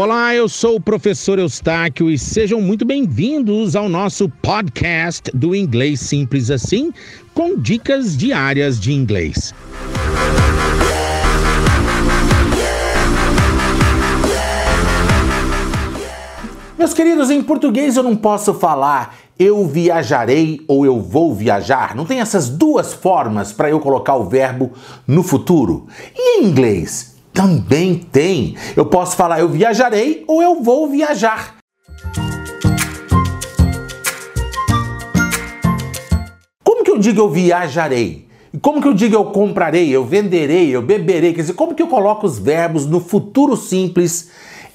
Olá, eu sou o professor Eustáquio e sejam muito bem-vindos ao nosso podcast do Inglês Simples Assim, com dicas diárias de inglês. Meus queridos, em português eu não posso falar eu viajarei ou eu vou viajar. Não tem essas duas formas para eu colocar o verbo no futuro. E em inglês? Também tem. Eu posso falar eu viajarei ou eu vou viajar. Como que eu digo eu viajarei? Como que eu digo eu comprarei, eu venderei, eu beberei? Quer dizer, como que eu coloco os verbos no futuro simples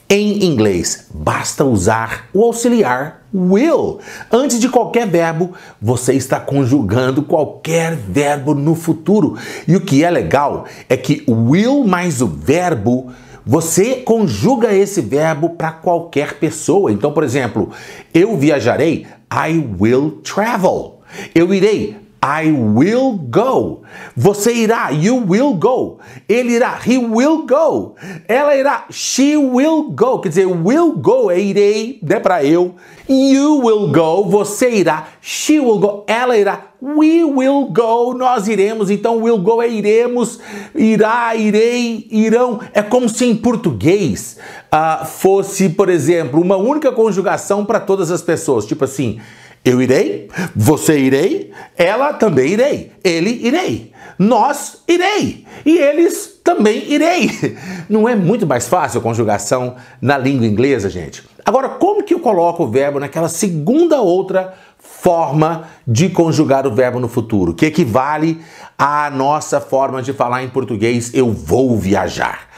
em inglês? Basta usar o auxiliar will. Antes de qualquer verbo, você está conjugando qualquer verbo no futuro. E o que é legal é que will mais o verbo você conjuga esse verbo para qualquer pessoa. Então, por exemplo, eu viajarei, I will travel. Eu irei, I will go. Você irá, you will go. Ele irá, he will go. Ela irá, she will go. Quer dizer, will go é irei, né, para eu. You will go, você irá. She will go, ela irá. We will go, nós iremos. Então, will go é iremos, irá, irei, irão. É como se em português uh, fosse, por exemplo, uma única conjugação para todas as pessoas. Tipo assim, eu irei, você irei, ela também irei, ele irei, nós irei e eles também irei. Não é muito mais fácil a conjugação na língua inglesa, gente? Agora, como que eu coloco o verbo naquela segunda outra forma de conjugar o verbo no futuro, que equivale à nossa forma de falar em português eu vou viajar?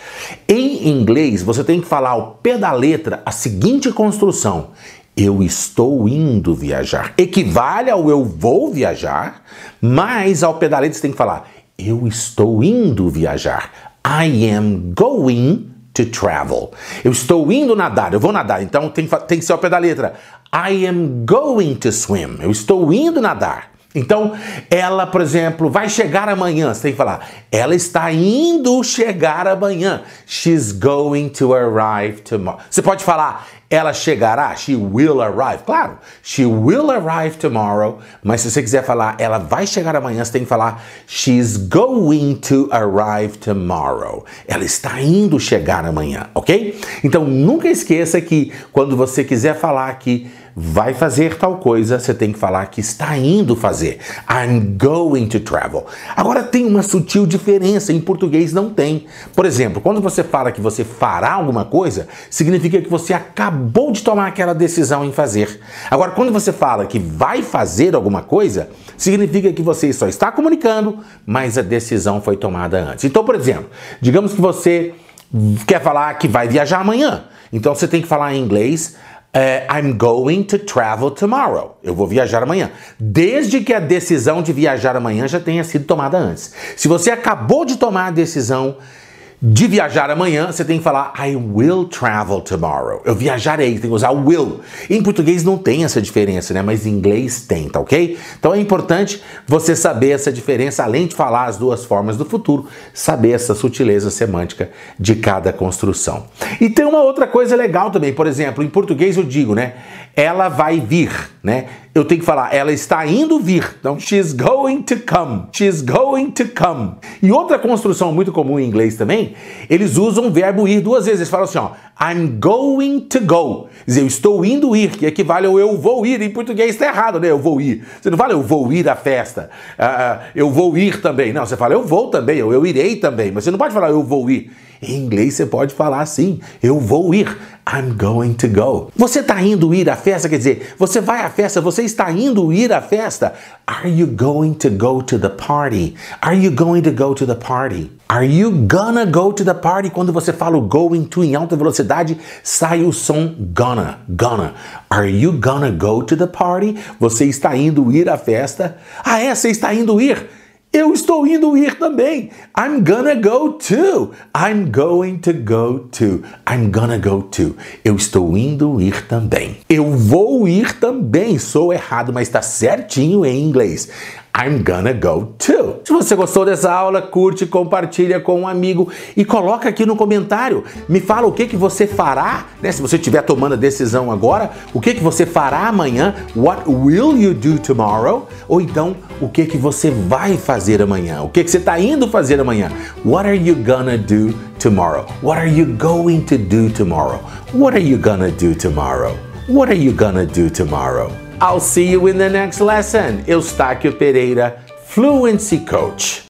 Em inglês, você tem que falar ao pé da letra a seguinte construção: eu estou indo viajar. Equivale ao eu vou viajar, mas ao pedalete você tem que falar eu estou indo viajar. I am going to travel. Eu estou indo nadar, eu vou nadar, então tem, tem que ser ao pé da letra. I am going to swim. Eu estou indo nadar. Então, ela, por exemplo, vai chegar amanhã. Você tem que falar, ela está indo chegar amanhã. She's going to arrive tomorrow. Você pode falar, ela chegará, she will arrive. Claro, she will arrive tomorrow. Mas se você quiser falar, ela vai chegar amanhã, você tem que falar, she's going to arrive tomorrow. Ela está indo chegar amanhã, ok? Então nunca esqueça que quando você quiser falar que vai fazer tal coisa, você tem que falar que está indo fazer. I'm going to travel. Agora tem uma sutil diferença, em português não tem. Por exemplo, quando você fala que você fará alguma coisa, significa que você acabou de tomar aquela decisão em fazer. Agora, quando você fala que vai fazer alguma coisa, significa que você só está comunicando, mas a decisão foi tomada antes. Então, por exemplo, digamos que você quer falar que vai viajar amanhã. Então você tem que falar em inglês Uh, I'm going to travel tomorrow. Eu vou viajar amanhã. Desde que a decisão de viajar amanhã já tenha sido tomada antes. Se você acabou de tomar a decisão de viajar amanhã, você tem que falar I will travel tomorrow. Eu viajarei, tem que usar will. Em português não tem essa diferença, né? Mas em inglês tem, tá ok? Então é importante você saber essa diferença, além de falar as duas formas do futuro, saber essa sutileza semântica de cada construção. E tem uma outra coisa legal também, por exemplo, em português eu digo, né? ela vai vir, né? Eu tenho que falar, ela está indo vir. Então, she's going to come. She's going to come. E outra construção muito comum em inglês também, eles usam o verbo ir duas vezes. Eles falam assim, ó, I'm going to go. Quer dizer, eu estou indo ir, que equivale ao eu vou ir. Em português está errado, né? Eu vou ir. Você não fala eu vou ir à festa. Uh, eu vou ir também. Não, você fala eu vou também, ou eu irei também. Mas você não pode falar eu vou ir. Em inglês você pode falar assim: eu vou ir. I'm going to go. Você está indo ir à festa, quer dizer, você vai à festa, você está indo ir à festa. Are you going to go to the party? Are you going to go to the party? Are you gonna go to the party? Quando você fala o going to em alta velocidade, sai o som gonna, gonna. Are you gonna go to the party? Você está indo ir à festa? Ah, é? Você está indo ir? Eu estou indo ir também. I'm gonna go too. I'm going to go too. I'm gonna go too. Eu estou indo ir também. Eu vou ir também. Sou errado, mas está certinho em inglês. I'm gonna go too. Se você gostou dessa aula, curte, compartilha com um amigo e coloca aqui no comentário. Me fala o que que você fará, né? Se você estiver tomando a decisão agora, o que que você fará amanhã? What will you do tomorrow? Ou então, o que que você vai fazer amanhã? O que que você está indo fazer amanhã? What are you gonna do tomorrow? What are you going to do tomorrow? What are you gonna do tomorrow? What are you gonna do tomorrow? I'll see you in the next lesson. Eustáquio Pereira, Fluency Coach.